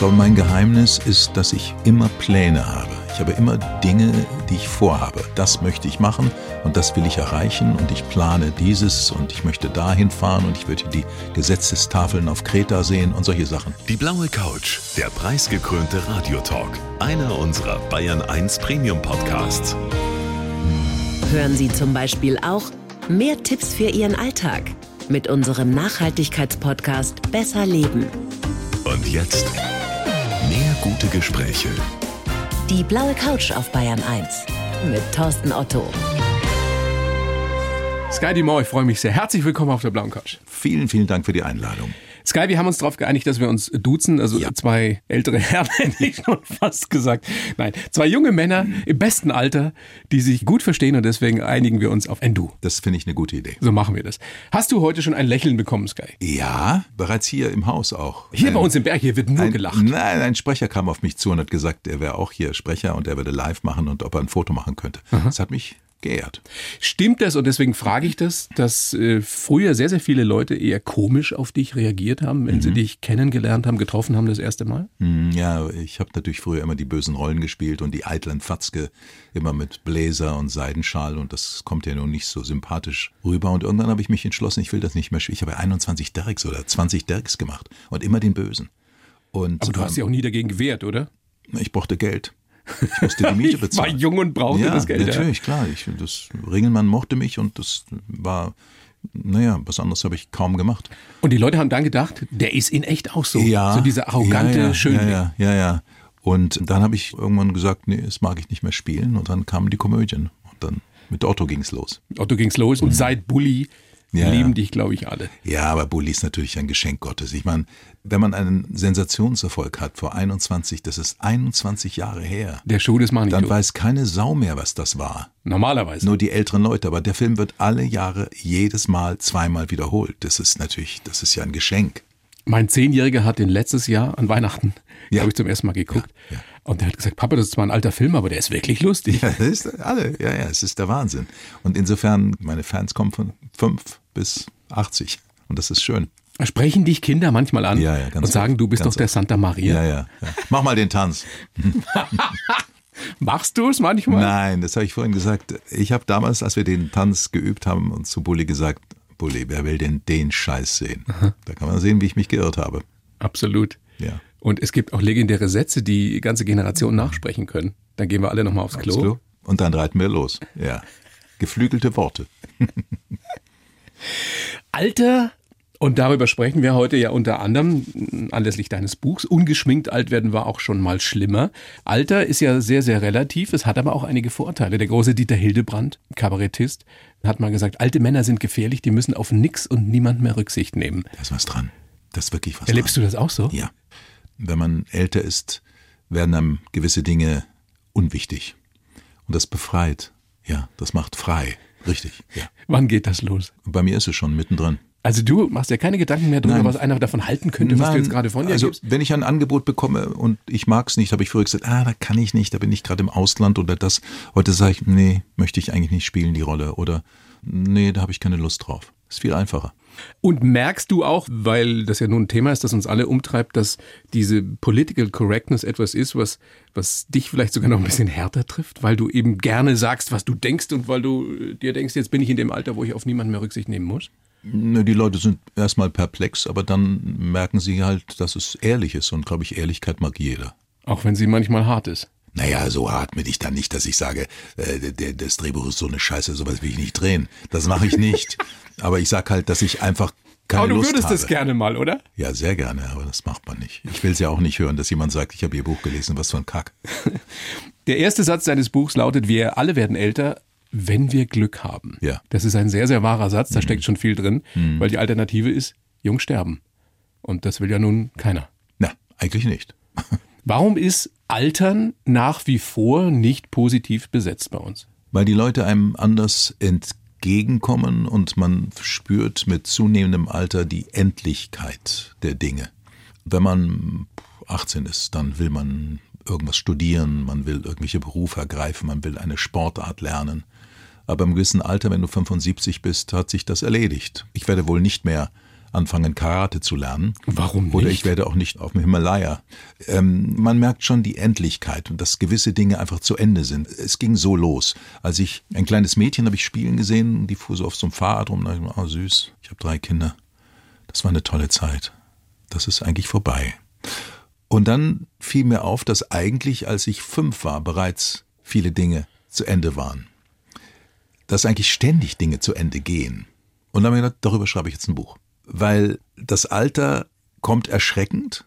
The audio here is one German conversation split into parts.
glaube, mein Geheimnis ist, dass ich immer Pläne habe. Ich habe immer Dinge, die ich vorhabe. Das möchte ich machen und das will ich erreichen und ich plane dieses und ich möchte dahin fahren und ich würde die Gesetzestafeln auf Kreta sehen und solche Sachen. Die blaue Couch, der preisgekrönte Radiotalk. Einer unserer Bayern 1 Premium Podcasts. Hören Sie zum Beispiel auch mehr Tipps für Ihren Alltag mit unserem Nachhaltigkeitspodcast Besser Leben. Und jetzt gute Gespräche. Die blaue Couch auf Bayern 1 mit Thorsten Otto. Sky Dumont, ich freue mich sehr. Herzlich willkommen auf der blauen Couch. Vielen, vielen Dank für die Einladung. Sky, wir haben uns darauf geeinigt, dass wir uns duzen. Also Ja. zwei ältere Herren, hätte ich schon fast gesagt. Nein, zwei junge Männer im besten Alter, die sich gut verstehen und deswegen einigen wir uns auf ein Du. Das finde ich eine gute Idee. So machen wir das. Hast du heute schon ein Lächeln bekommen, Sky? Ja, bereits hier im Haus auch. Hier Ein- bei uns im Berg, hier wird nur ein, gelacht. Nein, ein Sprecher kam auf mich zu und hat gesagt, er wäre auch hier Sprecher und er würde live machen und ob er ein Foto machen könnte. Das hat mich geehrt. Stimmt das? Und deswegen frage ich das, dass äh, früher sehr, sehr viele Leute eher komisch auf dich reagiert haben, wenn Mhm. sie dich kennengelernt haben, getroffen haben das erste Mal? Hm, Ja, ich habe natürlich früher immer die bösen Rollen gespielt und die eitlen Fatzke immer mit Bläser und Seidenschal und das kommt ja nun nicht so sympathisch rüber. Und irgendwann habe ich mich entschlossen, ich will das nicht mehr spielen. Ich habe 21 Derricks oder 20 Derricks gemacht und immer den Bösen. Und Aber du hast dich auch nie dagegen gewehrt, oder? ich brauchte Geld. Ich musste die Miete Ich war bezahlen. jung und brauchte ja, das Geld. ja. Natürlich, klar. Ich, das Ringelmann mochte mich und das war, naja, was anderes habe ich kaum gemacht. Und die Leute haben dann gedacht, der ist in echt auch so. Ja. So dieser arrogante ja, ja, Schönling. Ja, ja, ja, ja. Und dann habe ich irgendwann gesagt, nee, das mag ich nicht mehr spielen. Und dann kamen die Komödien. Und dann mit Otto ging's los. Otto ging's los und seit Bully Ja, lieben dich, glaube ich, alle. Ja, aber Bulli ist natürlich ein Geschenk Gottes. Ich meine, wenn man einen Sensationserfolg hat vor 21, das ist 21 Jahre her, Der Schuh des Manitou. dann weiß keine Sau mehr, was das war. Normalerweise. Nur die älteren Leute. Aber der Film wird alle Jahre, jedes Mal, zweimal wiederholt. Das ist natürlich, das ist ja ein Geschenk. Mein Zehnjähriger hat den letztes Jahr an Weihnachten, Ja. habe ich zum ersten Mal geguckt. Ja, ja. Und der hat gesagt, Papa, das ist zwar ein alter Film, aber der ist wirklich lustig. Ja, das ist alle. Ja, ja, es ist der Wahnsinn. Und insofern, meine Fans kommen von fünf bis 80. Und das ist schön. Sprechen dich Kinder manchmal an Ja, ja, und sagen, oft, du bist doch der oft. Santa Maria. Ja, ja, ja. Mach mal den Tanz. Machst du es manchmal? Nein, das habe ich vorhin gesagt. Ich habe damals, als wir den Tanz geübt haben, und zu Bulli gesagt, Bulli, wer will denn den Scheiß sehen? Da kann man sehen, wie ich mich geirrt habe. Absolut. Ja. Und es gibt auch legendäre Sätze, die ganze Generation nachsprechen können. Dann gehen wir alle nochmal aufs Klo. Aufs Klo. Und dann reiten wir los. Ja. Geflügelte Worte. Alter, und darüber sprechen wir heute ja unter anderem mh, anlässlich deines Buchs. Ungeschminkt alt werden war auch schon mal schlimmer. Alter ist ja sehr, sehr relativ. Es hat aber auch einige Vorteile. Der große Dieter Hildebrand, Kabarettist, hat mal gesagt, alte Männer sind gefährlich, die müssen auf nix und niemand mehr Rücksicht nehmen. Da ist was dran. Da ist wirklich was Erlebst dran. du das auch so? Ja. Wenn man älter ist, werden einem gewisse Dinge unwichtig. Und das befreit. Ja, das macht frei. Richtig. Ja. Wann geht das los? Bei mir ist es schon mittendrin. Also du machst dir keine Gedanken mehr darüber, Nein. was einer davon halten könnte, was du jetzt gerade von dir also, gibst? wenn ich ein Angebot bekomme und ich mag es nicht, habe ich früher gesagt, ah, da kann ich nicht, da bin ich gerade im Ausland oder das. Heute sage ich, nee, möchte ich eigentlich nicht spielen, die Rolle. Oder nee, da habe ich keine Lust drauf. Ist viel einfacher. Und merkst du auch, weil das ja nun ein Thema ist, das uns alle umtreibt, dass diese Political Correctness etwas ist, was, was dich vielleicht sogar noch ein bisschen härter trifft, weil du eben gerne sagst, was du denkst und weil du äh, dir denkst, jetzt bin ich in dem Alter, wo ich auf niemanden mehr Rücksicht nehmen muss? Die Leute sind erstmal perplex, aber dann merken sie halt, dass es ehrlich ist. Und glaube ich, Ehrlichkeit mag jeder. Auch wenn sie manchmal hart ist. Naja, so hart bin ich dann nicht, dass ich sage, äh, der, das Drehbuch ist so eine Scheiße, sowas will ich nicht drehen. Das mache ich nicht. aber ich sag halt, dass ich einfach keine Aber du Lust würdest habe. das gerne mal, oder? Ja, sehr gerne, aber das macht man nicht. Ich will es ja auch nicht hören, dass jemand sagt, ich habe ihr Buch gelesen, was für ein Kack. Der erste Satz deines Buchs lautet, wir alle werden älter, wenn wir Glück haben. Ja. Mhm. Das ist ein sehr, sehr wahrer Satz, da steckt schon viel drin, weil die Alternative ist, jung sterben. Und das will ja nun keiner. Na, eigentlich nicht. Warum ist Altern nach wie vor nicht positiv besetzt bei uns? Weil die Leute einem anders entgegenkommen und man spürt mit zunehmendem Alter die Endlichkeit der Dinge. Wenn man 18 ist, dann will man irgendwas studieren, man will irgendwelche Berufe ergreifen, man will eine Sportart lernen. Aber im gewissen Alter, wenn du 75 bist, hat sich das erledigt. Ich werde wohl nicht mehr anfangen, Karate zu lernen. Warum nicht? Oder ich werde auch nicht auf dem Himalaya. Ähm, man merkt schon die Endlichkeit und dass gewisse Dinge einfach zu Ende sind. Es ging so los. Als ich ein kleines Mädchen habe ich spielen gesehen, die fuhr so auf so einem Fahrrad rum. Da ich, oh süß, ich habe drei Kinder. Das war eine tolle Zeit. Das ist eigentlich vorbei. Und dann fiel mir auf, dass eigentlich, als ich fünf war, bereits viele Dinge zu Ende waren. Dass eigentlich ständig Dinge zu Ende gehen. Und dann habe ich gedacht, darüber schreibe ich jetzt ein Buch. Weil das Alter kommt erschreckend,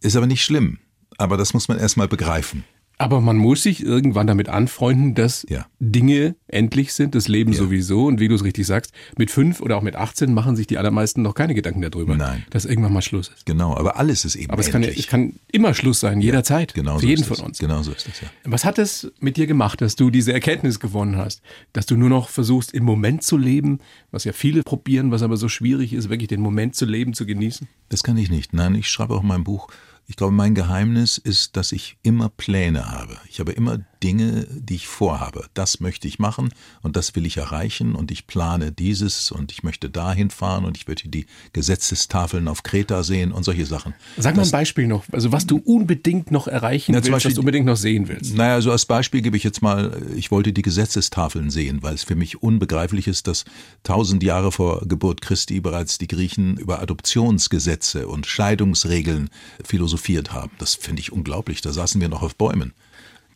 ist aber nicht schlimm. Aber das muss man erstmal begreifen. Aber man muss sich irgendwann damit anfreunden, dass Ja. Dinge endlich sind, das Leben Ja. sowieso. Und wie du es richtig sagst, mit fünf oder auch mit 18 machen sich die allermeisten noch keine Gedanken darüber, Nein. dass irgendwann mal Schluss ist. Genau, aber alles ist eben Aber es kann, ja- endlich. es kann immer Schluss sein, jederzeit. genau für so jeden von es. uns. Genau so ist es, ja. Was hat es mit dir gemacht, dass du diese Erkenntnis gewonnen hast? Dass du nur noch versuchst, im Moment zu leben, was ja viele probieren, was aber so schwierig ist, wirklich den Moment zu leben, zu genießen? Das kann ich nicht. Nein, ich schreibe auch in meinem Buch. Ich glaube, mein Geheimnis ist, dass ich immer Pläne habe. Ich habe immer Dinge, die ich vorhabe. Das möchte ich machen und das will ich erreichen und ich plane dieses und ich möchte dahin fahren und ich möchte die Gesetzestafeln auf Kreta sehen und solche Sachen. Sag mal ein Beispiel noch, also was du unbedingt noch erreichen zum willst, Beispiel was du unbedingt noch sehen willst. Naja, so als Beispiel gebe ich jetzt mal, ich wollte die Gesetzestafeln sehen, weil es für mich unbegreiflich ist, dass tausend Jahre vor Geburt Christi bereits die Griechen über Adoptionsgesetze und Scheidungsregeln philosophiert haben. Das finde ich unglaublich. Da saßen wir noch auf Bäumen.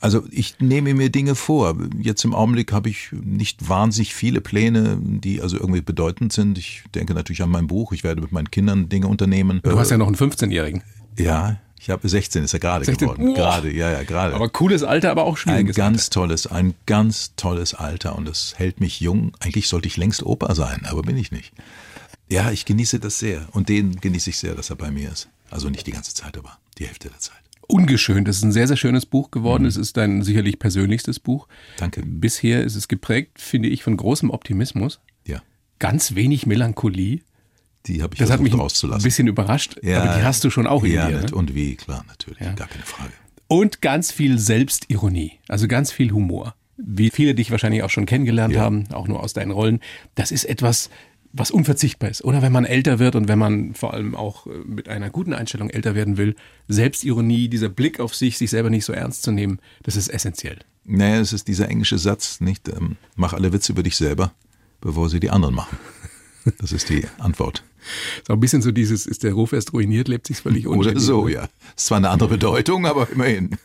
Also ich nehme mir Dinge vor. Jetzt im Augenblick habe ich nicht wahnsinnig viele Pläne, die also irgendwie bedeutend sind. Ich denke natürlich an mein Buch. Ich werde mit meinen Kindern Dinge unternehmen. Du hast ja noch einen 15-Jährigen. ja, ich habe 16 ist er gerade 16? geworden. Boah. Gerade, ja, ja, gerade. Aber cooles Alter, aber auch Ein schwieriges ganz tolles, ein ganz tolles Alter und es hält mich jung. Eigentlich sollte ich längst Opa sein, aber bin ich nicht. Ja, ich genieße das sehr und den genieße ich sehr, dass er bei mir ist. Also nicht die ganze Zeit, aber die Hälfte der Zeit. Ungeschönt. Das ist ein sehr, sehr schönes Buch geworden. Es ist dein sicherlich persönlichstes Buch. Mhm. Danke. Bisher ist es geprägt, finde ich, von großem Optimismus. Ja, Ganz wenig Melancholie. die habe ich Das hat mich versucht ein rauszulassen. bisschen überrascht. ja, aber die hast du schon auch in ja, dir. nat- Ne? Und wie, klar, natürlich, gar keine Frage. Und ganz viel Selbstironie. Also ganz viel Humor. Wie viele dich wahrscheinlich auch schon kennengelernt Ja. haben, auch nur aus deinen Rollen. Das ist etwas, was unverzichtbar ist. Oder wenn man älter wird und wenn man vor allem auch äh, mit einer guten Einstellung älter werden will, Selbstironie, dieser Blick auf sich, sich selber nicht so ernst zu nehmen, das ist essentiell. Naja, es ist dieser englische Satz, nicht? Ähm, mach alle Witze über dich selber, bevor sie die anderen machen. Das ist die Antwort. So ein bisschen so dieses, ist der Ruf erst ruiniert, lebt sich völlig Oder ungeniert. so, ja. Ist zwar eine andere Bedeutung, aber immerhin.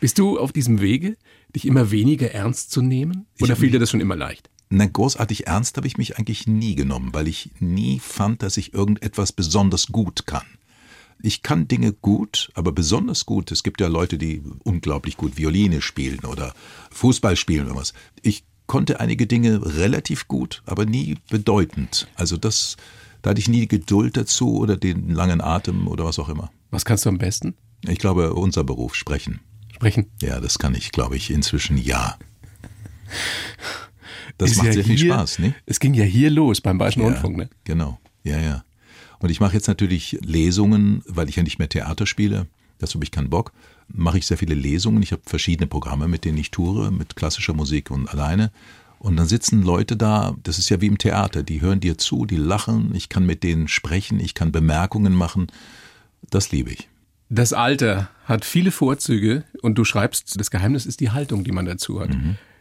Bist du auf diesem Wege, dich immer weniger ernst zu nehmen? Oder Ich- fiel dir das schon immer leicht? Na, großartig ernst habe ich mich eigentlich nie genommen, weil ich nie fand, dass ich irgendetwas besonders gut kann. Ich kann Dinge gut, aber besonders gut. Es gibt ja Leute, die unglaublich gut Violine spielen oder Fußball spielen oder was. Ich konnte einige Dinge relativ gut, aber nie bedeutend. Also das, da hatte ich nie die Geduld dazu oder den langen Atem oder was auch immer. Was kannst du am besten? Ich glaube, unser Beruf sprechen. Sprechen. Ja, das kann ich, glaube ich, inzwischen ja. Das Ist macht ja sehr viel hier- Spaß, ne? Es ging ja hier los beim Bayerischen Ja, Rundfunk, ne? Genau, ja, ja. Und ich mache jetzt natürlich Lesungen, weil ich ja nicht mehr Theater spiele. Dazu habe ich keinen Bock. Mache ich sehr viele Lesungen. Ich habe verschiedene Programme, mit denen ich toure, mit klassischer Musik und alleine. Und dann sitzen Leute da, das ist ja wie im Theater, die hören dir zu, die lachen, ich kann mit denen sprechen, ich kann Bemerkungen machen. Das liebe ich. Das Alter hat viele Vorzüge und du schreibst, das Geheimnis ist die Haltung, die man dazu hat.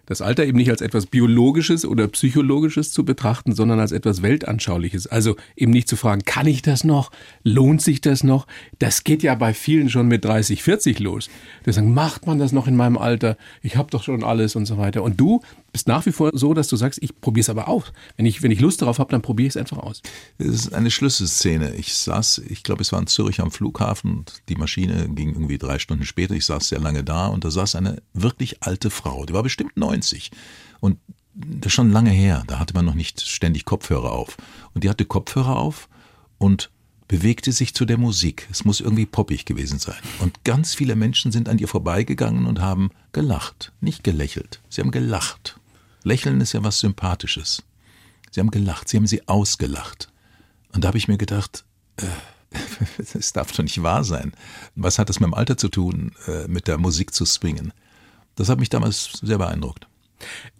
Das Alter eben nicht als etwas Biologisches oder Psychologisches zu betrachten, sondern als etwas Weltanschauliches. Also eben nicht zu fragen, kann ich das noch? Lohnt sich das noch? Das geht ja bei vielen schon mit 30, 40 los. Die sagen, macht man das noch in meinem Alter? Ich habe doch schon alles und so weiter. Und du bist nach wie vor so, dass du sagst, ich probiere es aber aus. Wenn ich, wenn ich Lust darauf habe, dann probiere ich es einfach aus. Es ist eine Schlüsselszene. Ich saß, ich glaube, es war in Zürich am Flughafen die Maschine ging irgendwie drei Stunden später. Ich saß sehr lange da und da saß eine wirklich alte Frau. Die war bestimmt 90. Und das ist schon lange her. Da hatte man noch nicht ständig Kopfhörer auf. Und die hatte Kopfhörer auf und bewegte sich zu der Musik. Es muss irgendwie poppig gewesen sein. Und ganz viele Menschen sind an ihr vorbeigegangen und haben gelacht. Nicht gelächelt. Sie haben gelacht. Lächeln ist ja was Sympathisches. Sie haben gelacht, sie haben sie ausgelacht. Und da habe ich mir gedacht, äh, das darf doch nicht wahr sein. Was hat das mit dem Alter zu tun, äh, mit der Musik zu swingen? Das hat mich damals sehr beeindruckt.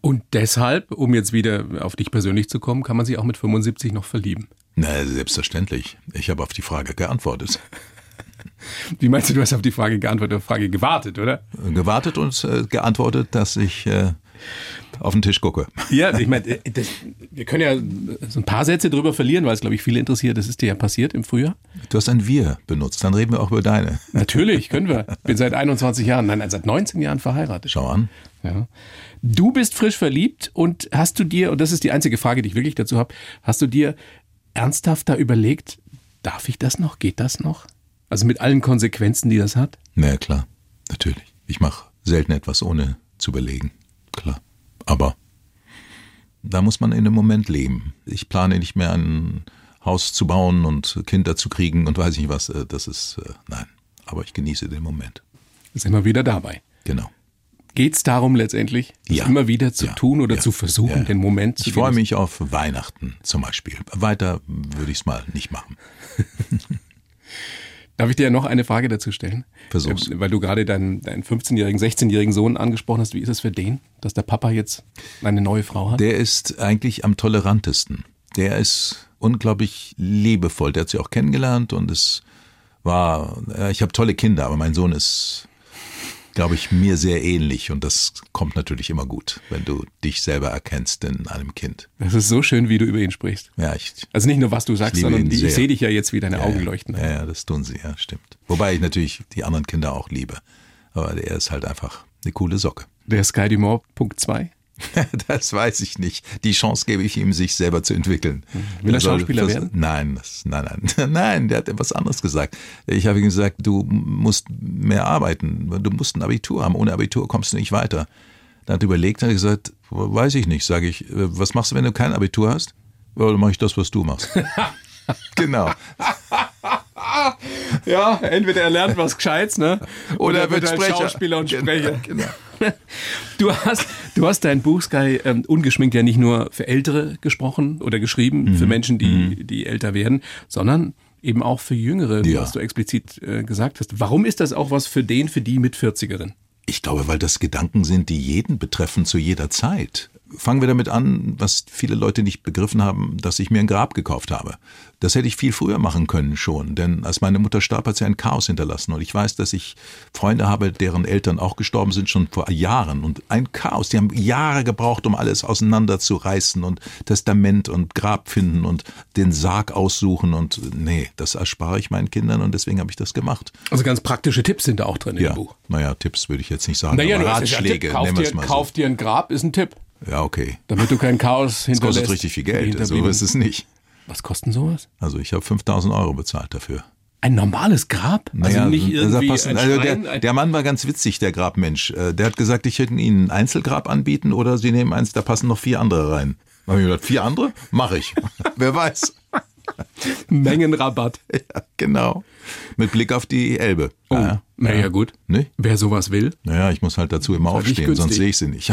Und deshalb, um jetzt wieder auf dich persönlich zu kommen, kann man sich auch mit 75 noch verlieben. Na, selbstverständlich. Ich habe auf die Frage geantwortet. Wie meinst du, du hast auf die Frage geantwortet, auf die Frage gewartet, oder? Gewartet und äh, geantwortet, dass ich äh, auf den Tisch gucke. Ja, ich meine, äh, wir können ja so ein paar Sätze drüber verlieren, weil es, glaube ich, viele interessiert. Das ist dir ja passiert im Frühjahr. Du hast ein Wir benutzt, dann reden wir auch über deine. Natürlich, können wir. Bin seit 21 Jahren, nein, seit 19 Jahren verheiratet. Schau an. Ja. Du bist frisch verliebt und hast du dir, und das ist die einzige Frage, die ich wirklich dazu habe, hast du dir ernsthaft da überlegt, darf ich das noch? Geht das noch? Also mit allen Konsequenzen, die das hat? Na ja, klar, natürlich. Ich mache selten etwas ohne zu überlegen. Klar. Aber da muss man in dem Moment leben. Ich plane nicht mehr ein Haus zu bauen und Kinder zu kriegen und weiß nicht was. äh, Das ist, äh, nein. Aber ich genieße den Moment. Sind wir wieder dabei. Genau. Geht es darum letztlich, das Ja. immer wieder zu Ja. tun oder Ja. zu versuchen, den Moment zu Ich freue mich auf Weihnachten zum Beispiel. Weiter würde ich es mal nicht machen. Darf ich dir noch eine Frage dazu stellen? Versuch's. Äh, Weil du gerade deinen, deinen 15-jährigen, 16-jährigen Sohn angesprochen hast. Wie ist es für den, dass der Papa jetzt eine neue Frau hat? Der ist eigentlich am tolerantesten. Der ist unglaublich liebevoll. Der hat sie auch kennengelernt und es war, ja, ich habe tolle Kinder, aber mein Sohn ist, glaube ich, mir sehr ähnlich und das kommt natürlich immer gut, wenn du dich selber erkennst in einem Kind. Das ist so schön, wie du über ihn sprichst. Ja, ich, Also nicht nur, was du sagst, sondern ich sehe dich ja jetzt, wie deine ja, Augen leuchten. Ja, ja, das tun sie, ja, stimmt. Wobei ich natürlich die anderen Kinder auch liebe. Aber der ist halt einfach eine coole Socke. Der Sky Dumont Punkt 2. Das weiß ich nicht. Die Chance gebe ich ihm, sich selber zu entwickeln. Will er Schauspieler werden? Nein, nein, nein, nein. Der hat etwas anderes gesagt. Ich habe ihm gesagt, du musst mehr arbeiten. Du musst ein Abitur haben. Ohne Abitur kommst du nicht weiter. Dann hat er überlegt und gesagt, weiß ich nicht. Sage ich, was machst du, wenn du kein Abitur hast? Ja, dann mache ich das, was du machst. genau. Ja, entweder er lernt was Gescheites, ne? Oder er wird halt Sprecher. Schauspieler und Genau, Sprecher. genau. Du hast, du hast dein Buch Sky ähm, ungeschminkt ja nicht nur für Ältere gesprochen oder geschrieben, Mhm. für Menschen, die, die älter werden, sondern eben auch für Jüngere, Ja. was du explizit äh, gesagt hast. Warum ist das auch was für den, für die mit 40erin? Ich glaube, weil das Gedanken sind, die jeden betreffen zu jeder Zeit. Fangen wir damit an, was viele Leute nicht begriffen haben, dass ich mir ein Grab gekauft habe. Das hätte ich viel früher machen können schon, denn als meine Mutter starb, hat sie ein Chaos hinterlassen. Und ich weiß, dass ich Freunde habe, deren Eltern auch gestorben sind, schon vor Jahren. Und ein Chaos. Die haben Jahre gebraucht, um alles auseinanderzureißen und Testament und Grab finden und den Sarg aussuchen. Und nee, das erspare ich meinen Kindern und deswegen habe ich das gemacht. Also ganz praktische Tipps sind da auch drin in Ja, dem Buch. naja, Tipps würde ich jetzt nicht sagen, Naja, aber Ratschläge, Tipp, kauf, dir, es mal kauf dir ein Grab, ist ein Tipp. So. Ja, okay. Damit du kein Chaos Das hinterlässt. kostet richtig viel Geld, so Hinterbliebenen. ist es nicht. Was kostet sowas? Also ich habe 5000 Euro bezahlt dafür. Ein normales Grab? also nicht das irgendwie also der, der Mann war ganz witzig, der Grabmensch. Äh, Der hat gesagt, ich hätte Ihnen ein Einzelgrab anbieten oder Sie nehmen eins, da passen noch vier andere rein. Da habe ich gedacht, vier andere? Mache ich. Wer weiß. Mengenrabatt. Ja, genau. Mit Blick auf die Elbe. Oh, Ja, naja, gut. Nicht? Wer sowas will. Naja, ich muss halt dazu immer halt aufstehen, sonst sehe ich sie nicht.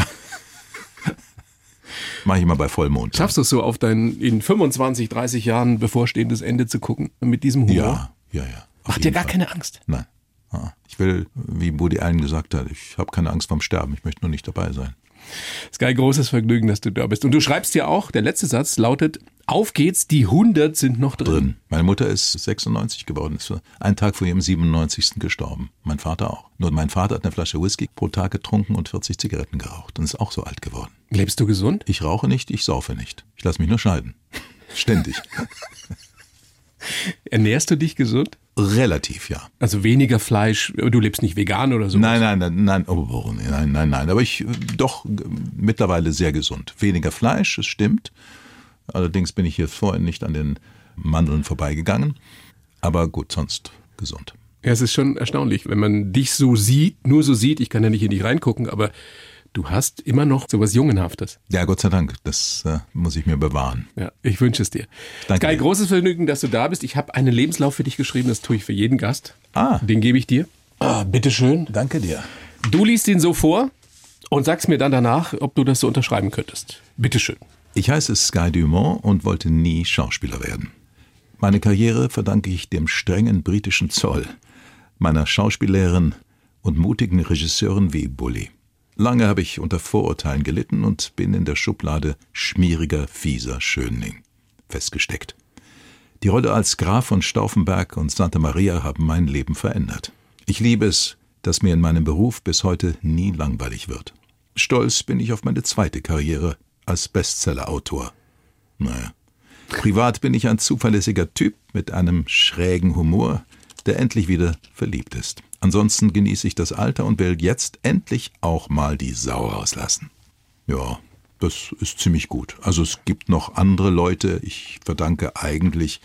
Mache ich immer bei Vollmond. Schaffst du es so auf dein in 25, 30 Jahren bevorstehendes Ende zu gucken mit diesem Humor? Ja, ja, ja. Macht dir gar Fall. keine Angst. Nein. Ich will, wie Woody Allen gesagt hat, ich habe keine Angst vorm Sterben, ich möchte nur nicht dabei sein. Sky, großes Vergnügen, dass du da bist. Und du schreibst ja auch, der letzte Satz lautet, auf geht's, die 100 sind noch drin. Drin. Meine Mutter ist 96 geworden, ist einen Tag vor ihrem 97. gestorben. Mein Vater auch. Nur mein Vater hat eine Flasche Whisky pro Tag getrunken und 40 Zigaretten geraucht und ist auch so alt geworden. Lebst du gesund? Ich rauche nicht, ich saufe nicht. Ich lasse mich nur scheiden. Ständig. Ernährst du dich gesund? Relativ, ja. Also weniger Fleisch, du lebst nicht vegan oder so? Nein, nein, nein, nein, oh, oh, nein, nein, nein. Aber ich doch mittlerweile sehr gesund. Weniger Fleisch, es stimmt. Allerdings bin ich hier vorhin nicht an den Mandeln vorbeigegangen. Aber gut, sonst gesund. Ja, es ist schon erstaunlich, wenn man dich so sieht, nur so sieht, ich kann ja nicht in dich reingucken, aber du hast immer noch sowas Jungenhaftes. Ja, Gott sei Dank. Das äh, muss ich mir bewahren. Ja, ich wünsche es dir. Danke Sky, dir. großes Vergnügen, dass du da bist. Ich habe einen Lebenslauf für dich geschrieben, das tue ich für jeden Gast. Ah. Den gebe ich dir. Ah, bitteschön. Danke dir. Du liest ihn so vor und sagst mir dann danach, ob du das so unterschreiben könntest. Bitteschön. Ich heiße Sky Dumont und wollte nie Schauspieler werden. Meine Karriere verdanke ich dem strengen britischen Zoll, meiner Schauspiellehrerin und mutigen Regisseuren wie Bully. Lange habe ich unter Vorurteilen gelitten und bin in der Schublade schmieriger, fieser Schönling festgesteckt. Die Rolle als Graf von Stauffenberg und Santa Maria haben mein Leben verändert. Ich liebe es, dass mir in meinem Beruf bis heute nie langweilig wird. Stolz bin ich auf meine zweite Karriere als Bestsellerautor. Naja. Privat bin ich ein zuverlässiger Typ mit einem schrägen Humor, der endlich wieder verliebt ist. Ansonsten genieße ich das Alter und will jetzt endlich auch mal die Sau rauslassen. Ja, das ist ziemlich gut. Also es gibt noch andere Leute. Ich verdanke eigentlich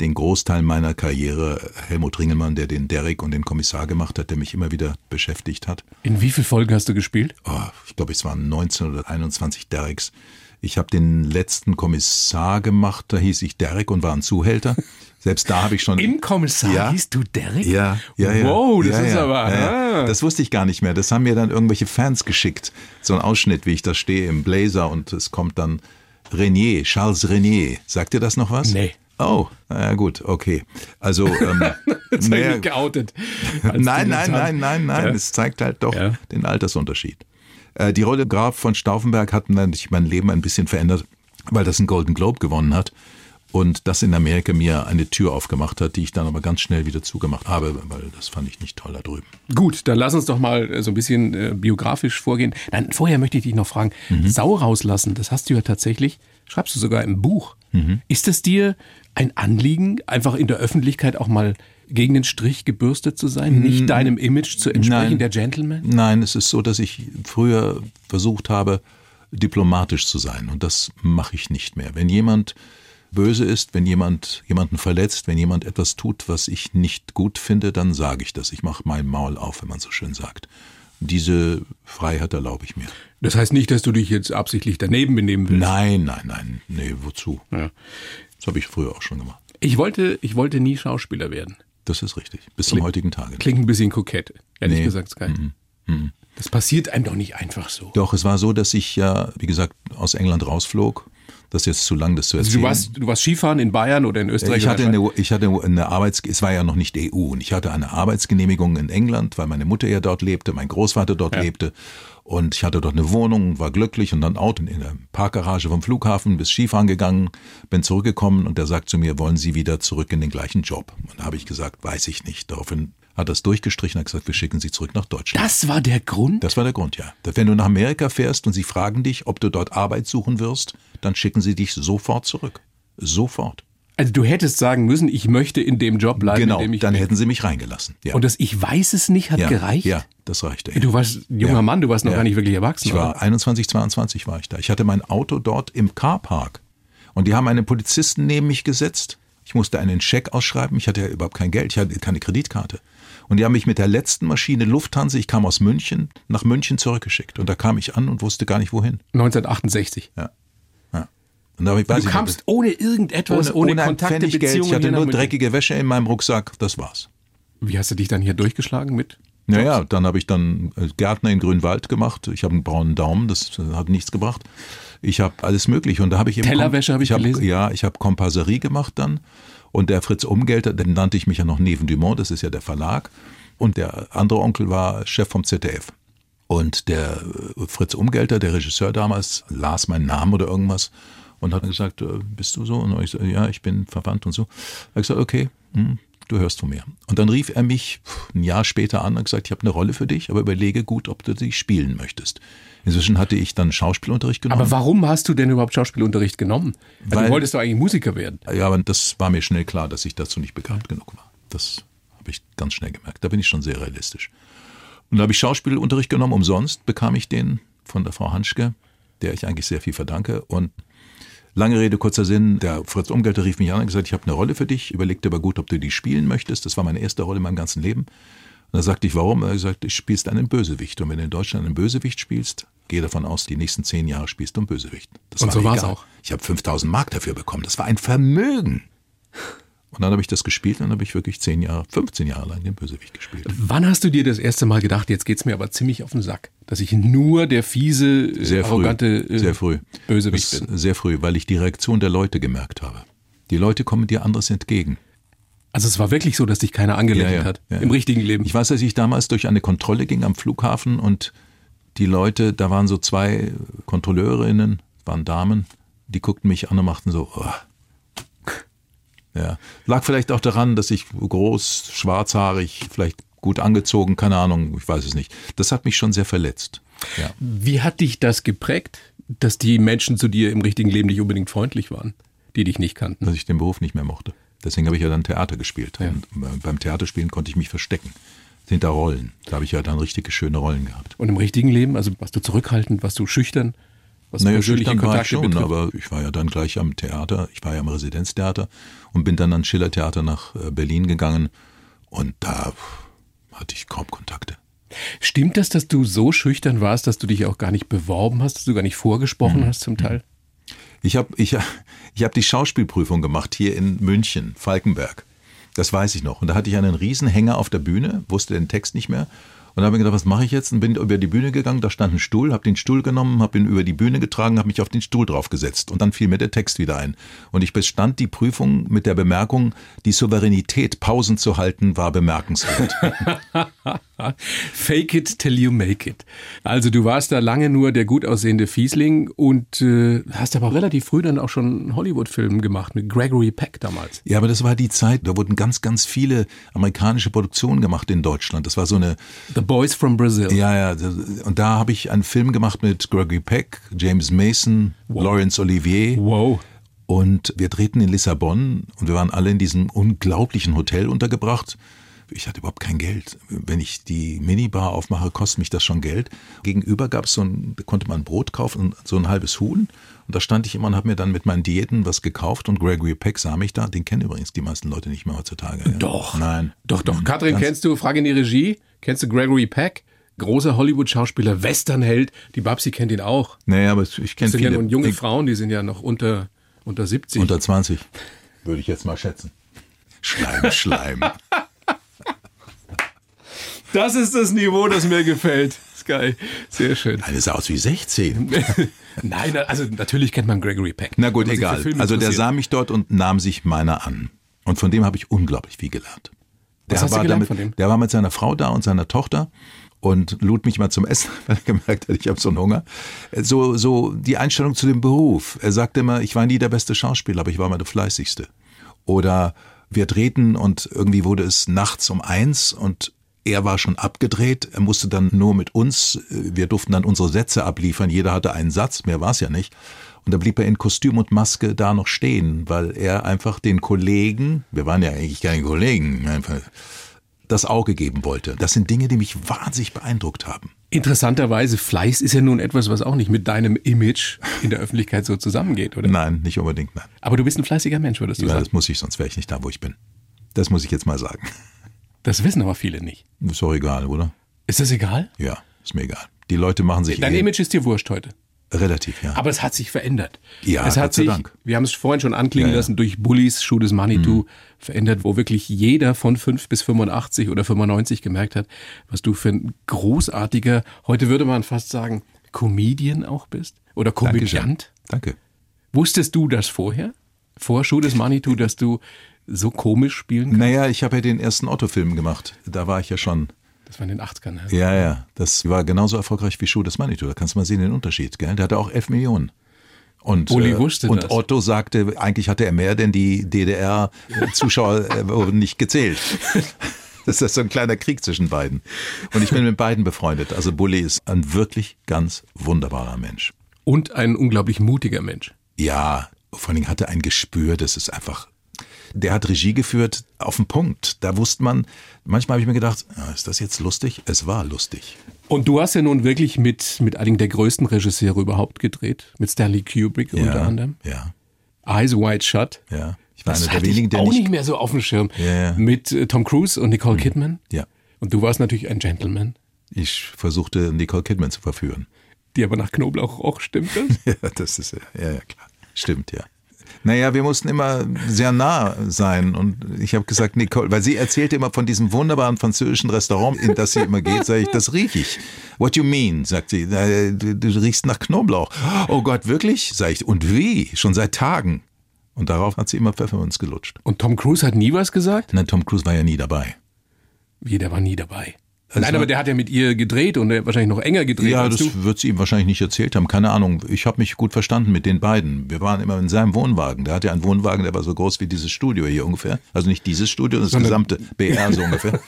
den Großteil meiner Karriere Helmut Ringelmann, der den Derek und den Kommissar gemacht hat, der mich immer wieder beschäftigt hat. In wie vielen Folgen hast du gespielt? Oh, ich glaube, es waren 19 oder 21 Dereks. Ich habe den letzten Kommissar gemacht, da hieß ich Derek und war ein Zuhälter. Selbst da habe ich schon. Im Kommissar Ja. hieß du Derek? Ja, ja, ja. Wow, das ja, ist aber. Ah. Das wusste ich gar nicht mehr. Das haben mir dann irgendwelche Fans geschickt. So ein Ausschnitt, wie ich da stehe im Blazer und es kommt dann Renier, Charles Renier. Sagt dir das noch was? Nee. Oh, na ja, gut, okay. Also, ähm, Jetzt naja, geoutet. nein, nein, nein, nein, nein. Ja. Es zeigt halt doch den Altersunterschied. Äh, die Rolle Graf von Stauffenberg hat natürlich mein Leben ein bisschen verändert, weil das einen Golden Globe gewonnen hat und das in Amerika mir eine Tür aufgemacht hat, die ich dann aber ganz schnell wieder zugemacht habe, weil das fand ich nicht toll da drüben. Gut, dann lass uns doch mal äh, so ein bisschen äh, biografisch vorgehen. Nein, vorher möchte ich dich noch fragen, Mhm. Sau rauslassen, das hast du ja tatsächlich, schreibst du sogar im Buch. Mhm. Ist es dir ein Anliegen, einfach in der Öffentlichkeit auch mal gegen den Strich gebürstet zu sein, nicht deinem Image zu entsprechen, Nein. der Gentleman? Nein, es ist so, dass ich früher versucht habe, diplomatisch zu sein und das mache ich nicht mehr. Wenn jemand böse ist, wenn jemand jemanden verletzt, wenn jemand etwas tut, was ich nicht gut finde, dann sage ich das. Ich mache mein Maul auf, wenn man so schön sagt. Diese Freiheit erlaube ich mir. Das heißt nicht, dass du dich jetzt absichtlich daneben benehmen willst. Nein, nein, nein, nee, wozu? Ja. Das habe ich früher auch schon gemacht. Ich wollte, ich wollte nie Schauspieler werden. Das ist richtig. Bis zum heutigen Tage. Klingt ein bisschen kokett, ehrlich Nee. gesagt, Sky. Das passiert einem doch nicht einfach so. Doch, es war so, dass ich ja, wie gesagt, aus England rausflog. Das ist jetzt zu lang, das zu Also erzählen. du warst, du warst Skifahren in Bayern oder in Österreich? Ich hatte, eine, ich hatte eine Arbeits, es war ja noch nicht EU und ich hatte eine Arbeitsgenehmigung in England, weil meine Mutter ja dort lebte, mein Großvater dort lebte und ich hatte dort eine Wohnung, war glücklich und dann Auto in der Parkgarage vom Flughafen bis Skifahren gegangen, bin zurückgekommen und der sagt zu mir, wollen Sie wieder zurück in den gleichen Job? Und da habe ich gesagt, weiß ich nicht. Daraufhin hat er es durchgestrichen und gesagt, wir schicken Sie zurück nach Deutschland. Das war der Grund? Das war der Grund, ja. Wenn du nach Amerika fährst und sie fragen dich, ob du dort Arbeit suchen wirst, dann schicken sie dich sofort zurück. Sofort. Also du hättest sagen müssen, ich möchte in dem Job bleiben, Genau, in dem ich dann bin. hätten sie mich reingelassen. Ja. Und das Ich weiß es nicht hat ja, gereicht? Ja, das reichte. Du warst ein junger Ja. Mann, du warst noch Ja. gar nicht wirklich erwachsen. Ich war oder? 21, 22 war ich da. Ich hatte mein Auto dort im Carpark. Und die haben einen Polizisten neben mich gesetzt. Ich musste einen Scheck ausschreiben. Ich hatte ja überhaupt kein Geld. Ich hatte keine Kreditkarte. Und die haben mich mit der letzten Maschine Lufthansa, ich kam aus München, nach München zurückgeschickt. Und da kam ich an und wusste gar nicht wohin. 1968. Ja. ja. Und da weiß Du ich nicht, kamst ohne irgendetwas, ohne, ohne, Kontakte. Beziehungen Ich hatte nur dreckige Wäsche in meinem Rucksack. Das war's. Wie hast du dich dann hier durchgeschlagen mit? Naja, dann habe ich dann äh, Gärtner in Grünwald gemacht. Ich habe einen braunen Daumen, das äh, hat nichts gebracht. Ich habe alles mögliche und da habe ich Tellerwäsche habe ich hab, gelesen. Ja, ich habe Kompasserie gemacht dann und der Fritz Umgelter, den nannte ich mich ja noch Neven Dumont, das ist ja der Verlag und der andere Onkel war Chef vom ZDF. Und der äh, Fritz Umgelter, der Regisseur damals, las meinen Namen oder irgendwas und hat gesagt, äh, bist du so? Und ich so, ja, ich bin verwandt und so. Da habe ich gesagt, okay, hm, du hörst von mir. Und dann rief er mich ein Jahr später an und gesagt, ich habe eine Rolle für dich, aber überlege gut, ob du sie spielen möchtest. Inzwischen hatte ich dann Schauspielunterricht genommen. Aber warum hast du denn überhaupt Schauspielunterricht genommen? Weil, Weil- du wolltest doch eigentlich Musiker werden. Ja, aber das war mir schnell klar, dass ich dazu nicht begabt genug war. Das habe ich ganz schnell gemerkt. Da bin ich schon sehr realistisch. Und da habe ich Schauspielunterricht genommen, umsonst bekam ich den von der Frau Hanschke, der ich eigentlich sehr viel verdanke. Und lange Rede, kurzer Sinn, der Fritz Umgelter rief mich an und gesagt, ich habe eine Rolle für dich, überleg dir aber gut, ob du die spielen möchtest. Das war meine erste Rolle in meinem ganzen Leben. Und da sagte ich, warum? Er gesagt, du spielst einen Bösewicht. Und wenn du in Deutschland einen Bösewicht spielst, gehe davon aus, die nächsten zehn Jahre spielst du einen Bösewicht. Das Und war so war's egal. auch. Ich habe 5000 Mark dafür bekommen. Das war ein Vermögen. Und dann habe ich das gespielt und dann habe ich wirklich zehn Jahre, 15 Jahre lang den Bösewicht gespielt. Wann hast du dir das erste Mal gedacht, jetzt geht's mir aber ziemlich auf den Sack, dass ich nur der fiese, äh, Sehr früh. arrogante äh, sehr früh. Bösewicht Das- bin? Sehr früh, weil ich die Reaktion der Leute gemerkt habe. Die Leute kommen dir anderes entgegen. Also es war wirklich so, dass dich keiner angelächelt hat ja, im ja. richtigen Leben. Ich weiß, dass ich damals durch eine Kontrolle ging am Flughafen und die Leute, da waren so zwei Kontrolleurinnen, waren Damen, die guckten mich an und machten so, oh. Ja. Lag vielleicht auch daran, dass ich groß, schwarzhaarig, vielleicht gut angezogen, keine Ahnung, ich weiß es nicht. Das hat mich schon sehr verletzt. Ja. Wie hat dich das geprägt, dass die Menschen zu dir im richtigen Leben nicht unbedingt freundlich waren, die dich nicht kannten? Dass ich den Beruf nicht mehr mochte. Deswegen habe ich ja dann Theater gespielt. Ja. Und beim Theaterspielen konnte ich mich verstecken. Hinter Rollen. Da habe ich ja dann richtige schöne Rollen gehabt. Und im richtigen Leben, also warst du zurückhaltend, warst du schüchtern? Was naja, schüchtern war ich schon, betrifft? aber ich war ja dann gleich am Theater, ich war ja am Residenztheater und bin dann ans Schillertheater nach äh, Berlin gegangen und da hatte ich kaum Kontakte. Stimmt das, dass du so schüchtern warst, dass du dich auch gar nicht beworben hast, dass du gar nicht vorgesprochen mhm. hast zum Teil? Ich habe ich, ich hab die Schauspielprüfung gemacht hier in München, Falkenberg. Das weiß ich noch. Und da hatte ich einen Riesenhänger auf der Bühne, wusste den Text nicht mehr und habe mir gedacht, was mache ich jetzt? Und bin über die Bühne gegangen, da stand ein Stuhl, habe den Stuhl genommen, habe ihn über die Bühne getragen, habe mich auf den Stuhl draufgesetzt und dann fiel mir der Text wieder ein. Und ich bestand die Prüfung mit der Bemerkung, die Souveränität, Pausen zu halten, war bemerkenswert. Fake it till you make it. Also du warst da lange nur der gut aussehende Fiesling und äh, hast aber relativ früh dann auch schon Hollywood-Film gemacht mit Gregory Peck damals. Ja, aber das war die Zeit, da wurden ganz, ganz viele amerikanische Produktionen gemacht in Deutschland. Das war so eine The Boys from Brazil. Ja, ja. Und da habe ich einen Film gemacht mit Gregory Peck, James Mason, wow. Lawrence Olivier. Wow. Und wir drehten in Lissabon und wir waren alle in diesem unglaublichen Hotel untergebracht ich hatte überhaupt kein Geld. Wenn ich die Minibar aufmache, kostet mich das schon Geld. Gegenüber gab es so ein, konnte man Brot kaufen, so ein halbes Huhn. Und da stand ich immer und habe mir dann mit meinen Diäten was gekauft und Gregory Peck sah mich da. Den kennen übrigens die meisten Leute nicht mehr heutzutage. Ja. Doch. Nein. Doch, doch. Katrin, kennst du, Frage in die Regie, kennst du Gregory Peck? Großer Hollywood-Schauspieler, Westernheld. Die Babsi kennt ihn auch. Naja, aber ich kenne viele. Das sind ja junge ich, Frauen, die sind ja noch unter, unter 70. Unter 20, würde ich jetzt mal schätzen. Schleim, Schleim. Das ist das Niveau, das mir gefällt. Sky, sehr schön. Nein, das sah aus wie 16. Nein, also natürlich kennt man Gregory Peck. Na gut, egal. Also der sah mich dort und nahm sich meiner an. Und von dem habe ich unglaublich viel gelernt. Der Was hast war du damit, von dem? Der war mit seiner Frau da und seiner Tochter und lud mich mal zum Essen, weil er gemerkt hat, ich habe so einen Hunger. So, so die Einstellung zu dem Beruf. Er sagte immer, ich war nie der beste Schauspieler, aber ich war mal der fleißigste. Oder wir drehten und irgendwie wurde es nachts um eins und er war schon abgedreht, er musste dann nur mit uns, äh, wir durften dann unsere Sätze abliefern, jeder hatte einen Satz, mehr war es ja nicht. Und da blieb er in Kostüm und Maske da noch stehen, weil er einfach den Kollegen, wir waren ja eigentlich keine Kollegen, einfach das Auge geben wollte. Das sind Dinge, die mich wahnsinnig beeindruckt haben. Interessanterweise, Fleiß ist ja nun etwas, was auch nicht mit deinem Image in der Öffentlichkeit so zusammengeht, oder? Nein, nicht unbedingt, nein. Aber du bist ein fleißiger Mensch, würdest du ja, sagen? Ja, das muss ich, sonst wäre ich nicht da, wo ich bin. Das muss ich jetzt mal sagen. Das wissen aber viele nicht. Ist doch egal, oder? Ist das egal? Ja, ist mir egal. Die Leute machen sich. Dein eh Image ist dir wurscht heute. Relativ, ja. Aber es hat sich verändert. Ja, es hat sich, Dank. wir haben es vorhin schon anklingen ja, ja. lassen, durch Bullies, Schuh des Manitou mhm. verändert, wo wirklich jeder von 5 bis 85 oder 95 gemerkt hat, was du für ein großartiger, heute würde man fast sagen, Comedian auch bist? Oder Komödiant? Danke. Wusstest du das vorher? Vor Schuh des Manitou, dass du so komisch spielen kannst? Naja, ich habe ja den ersten Otto-Film gemacht. Da war ich ja schon. Das war in den 80ern. Ja, ja. ja. Das war genauso erfolgreich wie Schuh des Manitou. Da kannst du mal sehen den Unterschied. Gell? Der hatte auch 11 Millionen. Und, äh, und das. Otto sagte, eigentlich hatte er mehr, denn die DDR-Zuschauer äh, wurden nicht gezählt. Das ist so ein kleiner Krieg zwischen beiden. Und ich bin mit beiden befreundet. Also Bulli ist ein wirklich ganz wunderbarer Mensch. Und ein unglaublich mutiger Mensch. Ja, vor allen Dingen hatte ein Gespür, das ist einfach der hat Regie geführt auf den Punkt. Da wusste man, manchmal habe ich mir gedacht, ist das jetzt lustig? Es war lustig. Und du hast ja nun wirklich mit, mit einigen der größten Regisseure überhaupt gedreht, mit Stanley Kubrick ja, unter anderem. Ja. Eyes Wide Shut. Ja. Ich war das einer der wenigen, der auch nicht, nicht mehr so auf dem Schirm. Ja. Mit äh, Tom Cruise und Nicole mhm. Kidman. Ja. Und du warst natürlich ein Gentleman. Ich versuchte Nicole Kidman zu verführen. Die aber nach Knoblauch auch stimmt das? ja, das ist ja, ja klar. Stimmt, ja. Naja, wir mussten immer sehr nah sein. Und ich habe gesagt, Nicole, weil sie erzählte immer von diesem wunderbaren französischen Restaurant, in das sie immer geht, sage ich, das rieche ich. What you mean, sagt sie. Du, du riechst nach Knoblauch. Oh Gott, wirklich? Sag ich, und wie? Schon seit Tagen. Und darauf hat sie immer Pfefferminz gelutscht. Und Tom Cruise hat nie was gesagt? Nein, Tom Cruise war ja nie dabei. Wie, der war nie dabei? Also Nein, aber der hat ja mit ihr gedreht und er wahrscheinlich noch enger gedreht ja, das du. wird sie ihm wahrscheinlich nicht erzählt haben. Keine Ahnung. Ich habe mich gut verstanden mit den beiden. Wir waren immer in seinem Wohnwagen. Der hatte ja einen Wohnwagen, der war so groß wie dieses Studio hier ungefähr. Also nicht dieses Studio, das gesamte BR so ungefähr.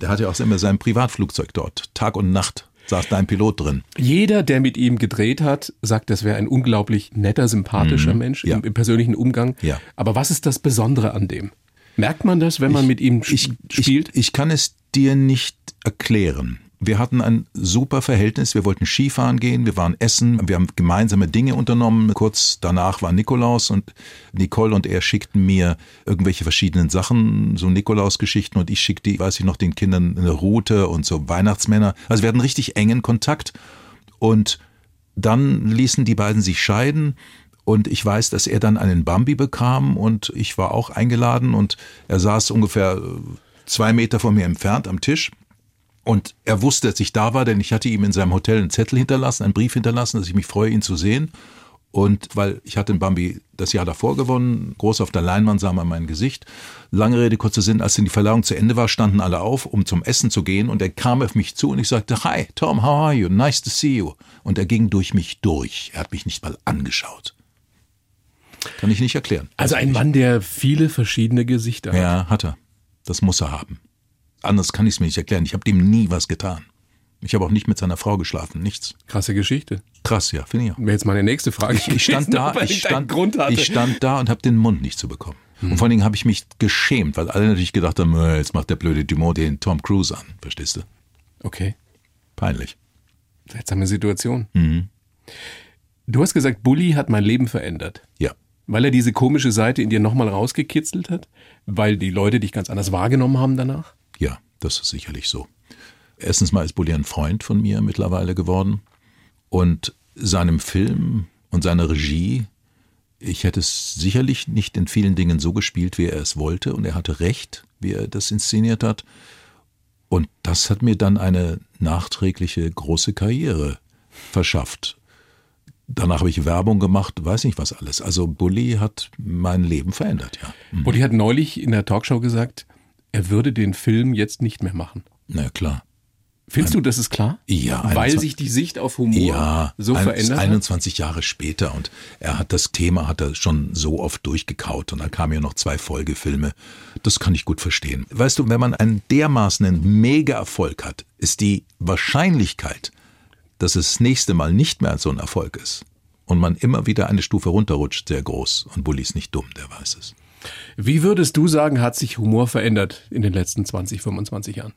Der hatte ja auch immer sein Privatflugzeug dort. Tag und Nacht saß da ein Pilot drin. Jeder, der mit ihm gedreht hat, sagt, das wäre ein unglaublich netter, sympathischer Mensch Mhm. Ja. im, im persönlichen Umgang. Ja. Aber was ist das Besondere an dem? Merkt man das, wenn man mit ihm ich, spielt? Ich, ich kann es dir nicht erklären. Wir hatten ein super Verhältnis. Wir wollten Skifahren gehen, wir waren essen, wir haben gemeinsame Dinge unternommen. Kurz danach war Nikolaus und Nicole und er schickten mir irgendwelche verschiedenen Sachen, so Nikolausgeschichten und ich schickte, weiß ich noch, den Kindern eine Route und so Weihnachtsmänner. Also wir hatten richtig engen Kontakt und dann ließen die beiden sich scheiden und ich weiß, dass er dann einen Bambi bekam und ich war auch eingeladen und er saß ungefähr äh, zwei Meter von mir entfernt am Tisch und er wusste, dass ich da war, denn ich hatte ihm in seinem Hotel einen Zettel hinterlassen, einen Brief hinterlassen, dass ich mich freue, ihn zu sehen. Und weil ich hatte den Bambi das Jahr davor gewonnen, groß auf der Leinwand sah man mein Gesicht. Lange Rede, kurzer Sinn, als die Verleihung zu Ende war, standen alle auf, um zum Essen zu gehen und er kam auf mich zu und ich sagte, Hi, Tom, how are you? Nice to see you. Und er ging durch mich durch. Er hat mich nicht mal angeschaut. Kann ich nicht erklären. Also ein Mann, der viele verschiedene Gesichter hat. Ja, hat er. Das muss er haben. Anders kann ich es mir nicht erklären. Ich habe dem nie was getan. Ich habe auch nicht mit seiner Frau geschlafen, nichts. Krasse Geschichte. Krass, ja, finde ich auch. Wäre jetzt meine nächste Frage. Ich stand da, ich stand, ich stand da und habe den Mund nicht zu bekommen. Und vor allen Dingen habe ich mich geschämt, weil alle natürlich gedacht haben, äh, jetzt macht der blöde Dumont den Tom Cruise an. Verstehst du? Okay, Peinlich. seltsame Situation. Mhm. Du hast gesagt, Bully hat mein Leben verändert. Ja. Weil er diese komische Seite in dir nochmal rausgekitzelt hat? Weil die Leute dich ganz anders wahrgenommen haben danach? Ja, das ist sicherlich so. Erstens mal ist Bulli ein Freund von mir mittlerweile geworden. Und seinem Film und seiner Regie, ich hätte es sicherlich nicht in vielen Dingen so gespielt, wie er es wollte. Und er hatte recht, wie er das inszeniert hat. Und das hat mir dann eine nachträgliche große Karriere verschafft. Danach habe ich Werbung gemacht, weiß nicht was alles. Also Bully hat mein Leben verändert, ja. Mhm. Bully hat neulich in der Talkshow gesagt, er würde den Film jetzt nicht mehr machen. Na klar. Findest du, das ist klar? Ja, Weil 21 sich die Sicht auf Humor ja, so verändert hat? 21 Jahre später und er hat das Thema hat er schon so oft durchgekaut und dann kamen ja noch zwei Folgefilme. Das kann ich gut verstehen. Weißt du, wenn man einen dermaßen Mega-Erfolg hat, ist die Wahrscheinlichkeit, dass es das nächste Mal nicht mehr so ein Erfolg ist und man immer wieder eine Stufe runterrutscht, sehr groß. Und Bulli ist nicht dumm, der weiß es. Wie würdest du sagen, hat sich Humor verändert in den letzten 20, 25 Jahren?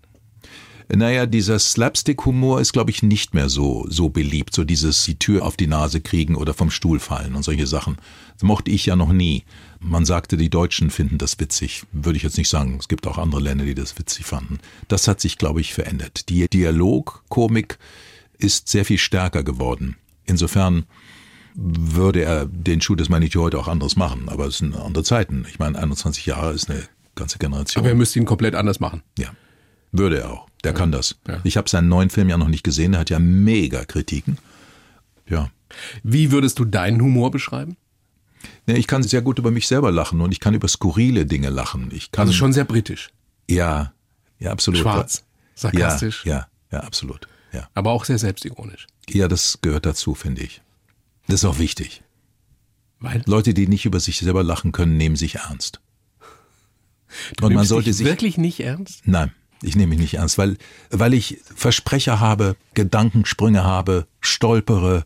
Naja, dieser Slapstick-Humor ist, glaube ich, nicht mehr so, so beliebt. So dieses die Tür auf die Nase kriegen oder vom Stuhl fallen und solche Sachen. Das mochte ich ja noch nie. Man sagte, die Deutschen finden das witzig. Würde ich jetzt nicht sagen. Es gibt auch andere Länder, die das witzig fanden. Das hat sich, glaube ich, verändert. Die Dialogkomik ist sehr viel stärker geworden. Insofern würde er den Schuh des Manitou heute auch anderes machen. Aber es sind andere Zeiten. Ich meine, 21 Jahre ist eine ganze Generation. Aber er müsste ihn komplett anders machen. Ja, würde er auch. Der kann das. Ja. Ich habe seinen neuen Film ja noch nicht gesehen. Der hat ja mega Kritiken. Ja. Wie würdest du deinen Humor beschreiben? Nee, Ich kann sehr gut über mich selber lachen und ich kann über skurrile Dinge lachen. Ich kann Also schon sehr britisch. ja, ja absolut. Schwarz, sarkastisch, Ja, ja, ja, absolut. Ja, aber auch sehr selbstironisch. ja, das gehört dazu, finde ich. Das ist auch wichtig. Weil Leute, die nicht über sich selber lachen können, nehmen sich ernst. du und man sollte sich wirklich nicht ernst. Nein, ich nehme mich nicht ernst, weil, weil ich Versprecher habe, Gedankensprünge habe, stolpere,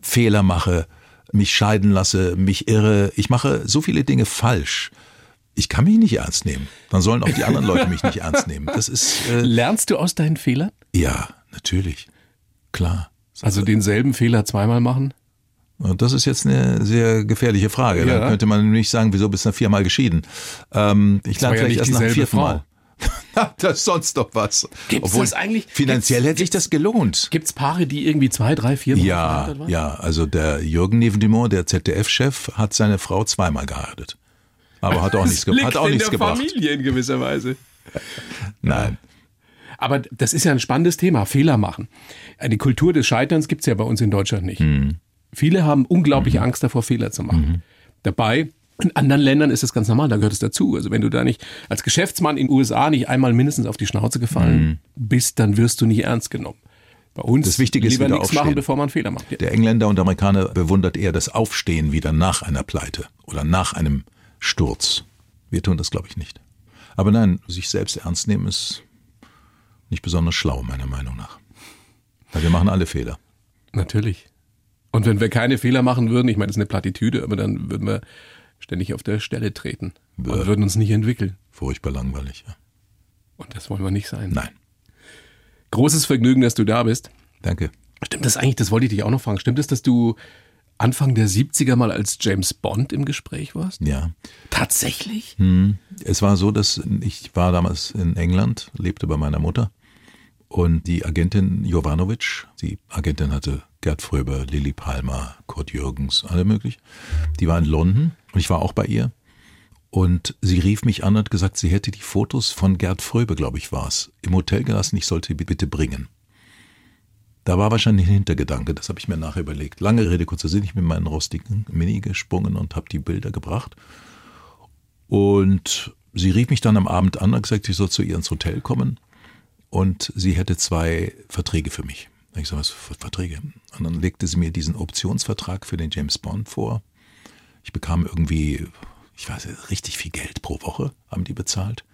Fehler mache, mich scheiden lasse, mich irre. Ich mache so viele Dinge falsch. Ich kann mich nicht ernst nehmen. Dann sollen auch die anderen Leute mich nicht ernst nehmen. Das ist, äh, Lernst du aus deinen Fehlern? ja, natürlich. Klar. Also denselben Fehler zweimal machen? Und das ist jetzt eine sehr gefährliche Frage. Da Ja. könnte man nämlich sagen, wieso bist du viermal geschieden? Ähm, ich lerne ja vielleicht nicht erst nach dem vierten Frau. Mal. Das ist sonst doch was. Gibt's das eigentlich- Finanziell hätte sich das gelohnt. Gibt es Paare, die irgendwie zwei, drei, vier Mal Ja, verheiratet waren? ja, also der Jürgen Nevendimont, der ZDF-Chef, hat seine Frau zweimal geheiratet. Aber hat auch nichts, ge hat auch in nichts gebracht. Familie in gewisser Weise. Nein. Aber das ist ja ein spannendes Thema, Fehler machen. Eine Kultur des Scheiterns gibt es ja bei uns in Deutschland nicht. Mhm. Viele haben unglaubliche Angst davor, Fehler zu machen. Dabei In anderen Ländern ist das ganz normal, da gehört es dazu. Also wenn du da nicht als Geschäftsmann in den USA nicht einmal mindestens auf die Schnauze gefallen Mhm. bist, dann wirst du nicht ernst genommen. Bei uns Das Wichtige ist lieber wieder nichts aufstehen. machen, bevor man Fehler macht. Ja. Der Engländer und Amerikaner bewundert eher das Aufstehen wieder nach einer Pleite oder nach einem Sturz. Wir tun das, glaube ich, nicht. Aber nein, sich selbst ernst nehmen ist nicht besonders schlau, meiner Meinung nach. Weil wir machen alle Fehler. Natürlich. Und wenn wir keine Fehler machen würden, ich meine, das ist eine Plattitüde, aber dann würden wir ständig auf der Stelle treten und Bäh. würden uns nicht entwickeln. Furchtbar langweilig. Ja. Und das wollen wir nicht sein. Nein, Großes Vergnügen, dass du da bist. danke. Stimmt das eigentlich, das wollte ich dich auch noch fragen, stimmt es, dass du Anfang der 70er mal als James Bond im Gespräch warst? Ja. Tatsächlich? Es war so, dass ich war damals in England, lebte bei meiner Mutter und die Agentin Jovanovic, die Agentin hatte Gerd Fröber, Lilly Palmer, Kurt Jürgens, alle möglich. Die war in London und ich war auch bei ihr und sie rief mich an und hat gesagt, sie hätte die Fotos von Gerd Fröbe, glaube ich, war es, im Hotel gelassen, ich sollte die bitte bringen. Da war wahrscheinlich ein Hintergedanke, das habe ich mir nachher überlegt. Lange Rede, kurzer Sinn, ich bin in meinen rostigen Mini gesprungen und habe die Bilder gebracht. Und sie rief mich dann am Abend an und gesagt, ich soll zu ihr ins Hotel kommen und sie hätte zwei Verträge für mich. Ich so, was für Verträge? Und dann legte sie mir diesen Optionsvertrag für den James Bond vor. Ich bekam irgendwie, ich weiß nicht, richtig viel Geld pro Woche, haben die bezahlt.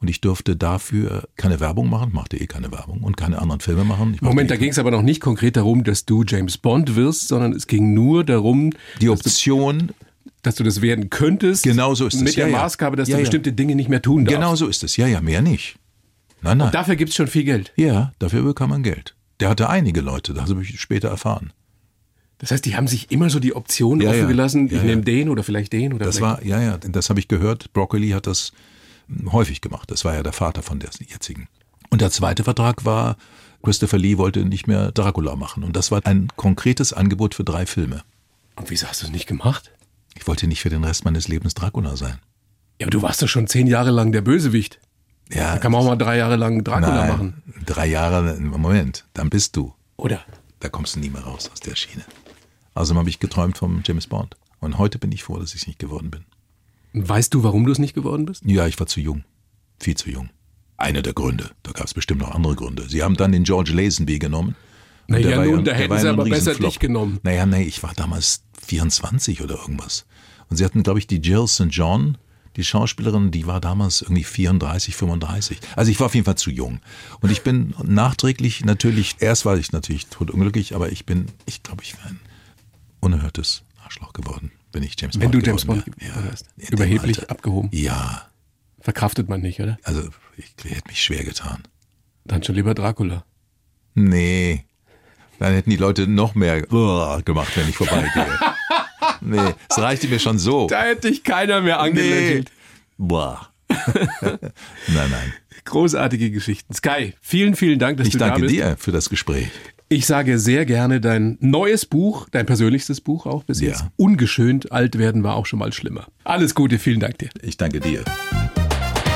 Und ich durfte dafür keine Werbung machen, machte eh keine Werbung und keine anderen Filme machen. Moment, eh da ging es aber noch nicht konkret darum, dass du James Bond wirst, sondern es ging nur darum, die dass, du, Option, dass du das werden könntest. Genau so ist es. Mit der Ja, ja. Maßgabe, dass Ja, du ja. bestimmte Dinge nicht mehr tun darfst. genau so ist es. Ja, ja, mehr nicht. Nein, nein. Dafür gibt es schon viel Geld. Ja, dafür bekam man Geld. Der hatte einige Leute, das habe ich später erfahren. Das heißt, die haben sich immer so die Option Ja, offen ja. gelassen, ich ja. nehme den oder vielleicht den oder Das war, ja, ja, das habe ich gehört. Broccoli hat das hm, häufig gemacht. Das war ja der Vater von der jetzigen. Und der zweite Vertrag war, Christopher Lee wollte nicht mehr Dracula machen. Und das war ein konkretes Angebot für drei Filme. Und wieso hast du es nicht gemacht? Ich wollte nicht für den Rest meines Lebens Dracula sein. Ja, aber du warst doch schon zehn Jahre lang der Bösewicht. Ja, Da kann man auch mal drei Jahre lang Dracula nein, machen. Drei Jahre, Moment, dann bist du. Oder? Da kommst du nie mehr raus aus der Schiene. Also habe ich geträumt vom James Bond. Und heute bin ich froh, dass ich es nicht geworden bin. Weißt du, warum du es nicht geworden bist? Ja, ich war zu jung. Viel zu jung. Einer der Gründe. Da gab es bestimmt noch andere Gründe. Sie haben dann den George Lazenby genommen. Naja, nun, da der hätten sie aber besser dich genommen. Naja, nee, ich war damals 24 oder irgendwas. Und sie hatten, glaube ich, die Jill St. John, die Schauspielerin, die war damals irgendwie 34, 35. Also ich war auf jeden Fall zu jung. Und ich bin nachträglich natürlich, erst war ich natürlich totunglücklich, aber ich bin, ich glaube, ich wäre ein unerhörtes Arschloch geworden, wenn ich James Wenn Bond du James Bond in dem Überheblich abgehoben. Ja, Verkraftet man nicht, oder? also ich, ich hätte mich schwer getan. Dann schon lieber Dracula. Nee. Dann hätten die Leute noch mehr gemacht, wenn ich vorbeigehe. nee, es reichte mir schon so. Da hätte dich keiner mehr Nee. angelächelt. Boah. nein, nein. Großartige Geschichten. Sky, vielen, vielen Dank, dass Ich du da danke bist. dir für das Gespräch. Ich sage sehr gerne dein neues Buch, dein persönlichstes Buch auch bis Ja. jetzt. Ungeschönt alt werden war auch schon mal schlimmer. Alles Gute, vielen Dank dir. Ich danke dir.